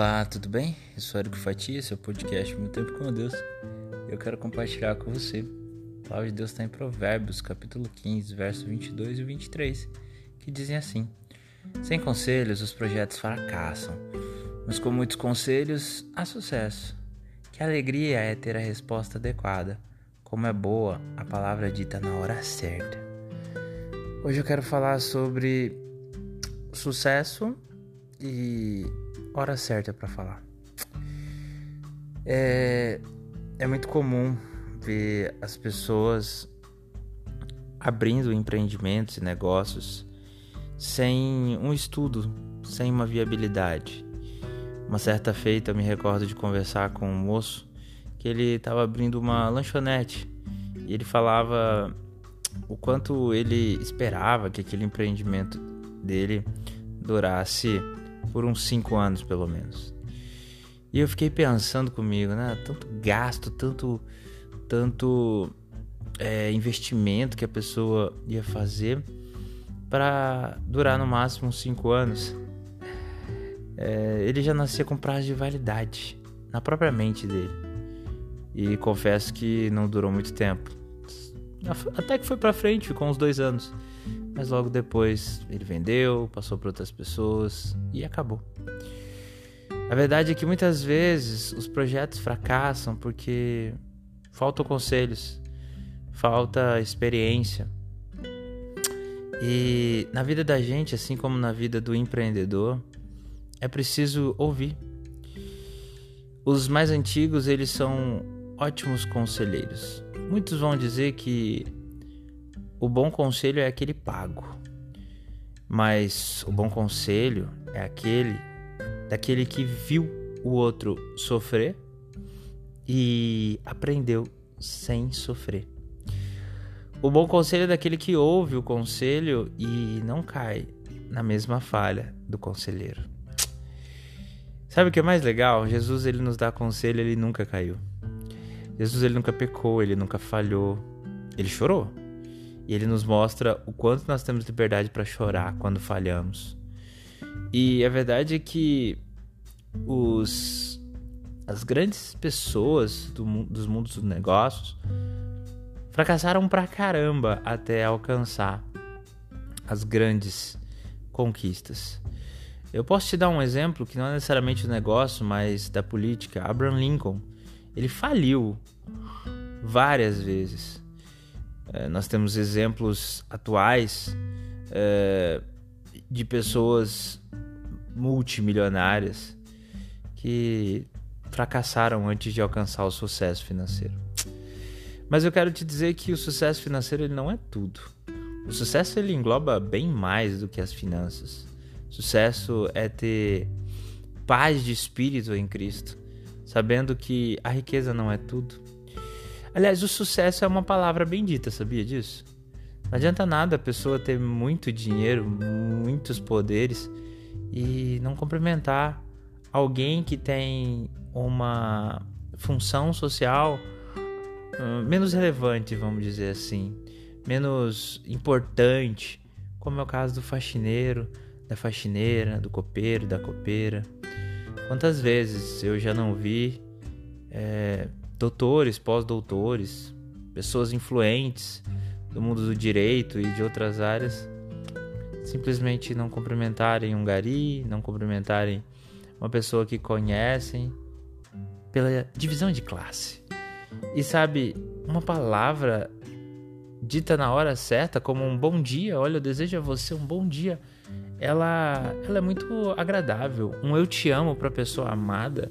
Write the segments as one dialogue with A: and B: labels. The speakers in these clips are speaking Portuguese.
A: Olá, tudo bem? Eu sou Érico Fatia, seu podcast Muito Tempo com Deus. Eu quero compartilhar com você. A palavra de Deus está em Provérbios, capítulo 15, versos 22 e 23, que dizem assim: Sem conselhos os projetos fracassam, mas com muitos conselhos há sucesso. Que alegria é ter a resposta adequada. Como é boa a palavra dita na hora certa. Hoje eu quero falar sobre sucesso e hora certa para falar. É, é muito comum ver as pessoas abrindo empreendimentos e negócios sem um estudo, sem uma viabilidade. Uma certa feita eu me recordo de conversar com um moço que ele estava abrindo uma lanchonete e ele falava o quanto ele esperava que aquele empreendimento dele durasse por uns cinco anos pelo menos. E eu fiquei pensando comigo, né? Tanto gasto, tanto, tanto é, investimento que a pessoa ia fazer para durar no máximo uns cinco anos. É, ele já nascia com prazo de validade na própria mente dele. E confesso que não durou muito tempo. Até que foi para frente, ficou uns dois anos. Mas logo depois ele vendeu, passou para outras pessoas e acabou. A verdade é que muitas vezes os projetos fracassam porque faltam conselhos, falta experiência. E na vida da gente, assim como na vida do empreendedor, é preciso ouvir. Os mais antigos, eles são ótimos conselheiros. Muitos vão dizer que o bom conselho é aquele pago, mas o bom conselho é aquele daquele que viu o outro sofrer e aprendeu sem sofrer. O bom conselho é daquele que ouve o conselho e não cai na mesma falha do conselheiro. Sabe o que é mais legal? Jesus ele nos dá conselho, ele nunca caiu. Jesus ele nunca pecou, ele nunca falhou. Ele chorou, e ele nos mostra o quanto nós temos liberdade para chorar quando falhamos. E a verdade é que os as grandes pessoas do, dos mundos dos negócios fracassaram pra caramba até alcançar as grandes conquistas. Eu posso te dar um exemplo que não é necessariamente do negócio, mas da política. Abraham Lincoln, ele faliu várias vezes. É, nós temos exemplos atuais é, de pessoas multimilionárias que fracassaram antes de alcançar o sucesso financeiro. Mas eu quero te dizer que o sucesso financeiro ele não é tudo. O sucesso ele engloba bem mais do que as finanças. Sucesso é ter paz de espírito em Cristo, sabendo que a riqueza não é tudo Aliás, o sucesso é uma palavra bendita, sabia disso? Não adianta nada a pessoa ter muito dinheiro, muitos poderes e não cumprimentar alguém que tem uma função social uh, menos relevante, vamos dizer assim, menos importante, como é o caso do faxineiro, da faxineira, do copeiro, da copeira. Quantas vezes eu já não vi doutores, pós-doutores, pessoas influentes do mundo do direito e de outras áreas simplesmente não cumprimentarem um gari, não cumprimentarem uma pessoa que conhecem pela divisão de classe. E sabe, uma palavra dita na hora certa, como um bom dia, olha, eu desejo a você um bom dia, ela, ela é muito agradável. Um eu te amo para a pessoa amada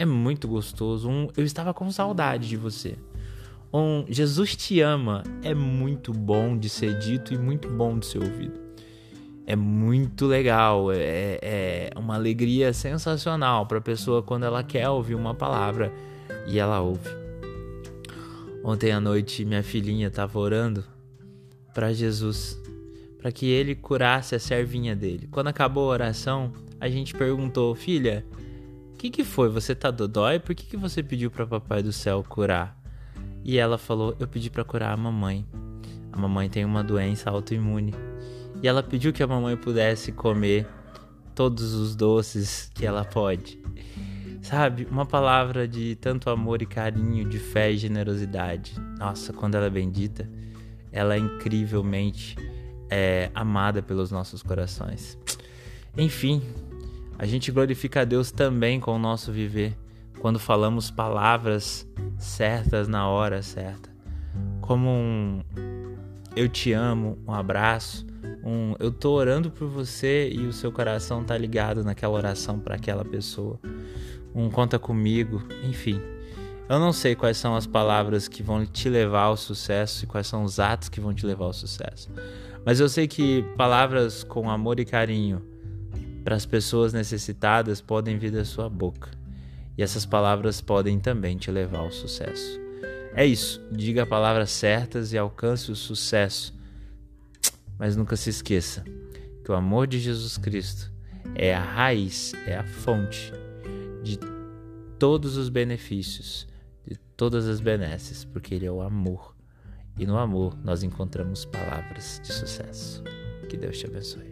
A: é muito gostoso. Um eu estava com saudade de você. Um Jesus te ama é muito bom de ser dito e muito bom de ser ouvido. É muito legal, é, é uma alegria sensacional para a pessoa quando ela quer ouvir uma palavra e ela ouve. Ontem à noite minha filhinha estava orando para Jesus, para que ele curasse a servinha dele. Quando acabou a oração, a gente perguntou: "Filha, que que foi? Você tá dodói? Por que que você pediu para papai do céu curar? E ela falou: "Eu pedi para curar a mamãe. A mamãe tem uma doença autoimune. E ela pediu que a mamãe pudesse comer todos os doces que ela pode. Sabe, uma palavra de tanto amor e carinho, de fé e generosidade. Nossa, quando ela é bendita, ela é incrivelmente é, amada pelos nossos corações. Enfim, a gente glorifica a Deus também com o nosso viver, quando falamos palavras certas na hora certa. Como um eu te amo, um abraço, um eu tô orando por você e o seu coração tá ligado naquela oração para aquela pessoa. Um conta comigo, enfim. Eu não sei quais são as palavras que vão te levar ao sucesso e quais são os atos que vão te levar ao sucesso. Mas eu sei que palavras com amor e carinho para as pessoas necessitadas podem vir da sua boca. E essas palavras podem também te levar ao sucesso. É isso, diga palavras certas e alcance o sucesso. Mas nunca se esqueça que o amor de Jesus Cristo é a raiz, é a fonte de todos os benefícios, de todas as benesses, porque Ele é o amor. E no amor nós encontramos palavras de sucesso. Que Deus te abençoe.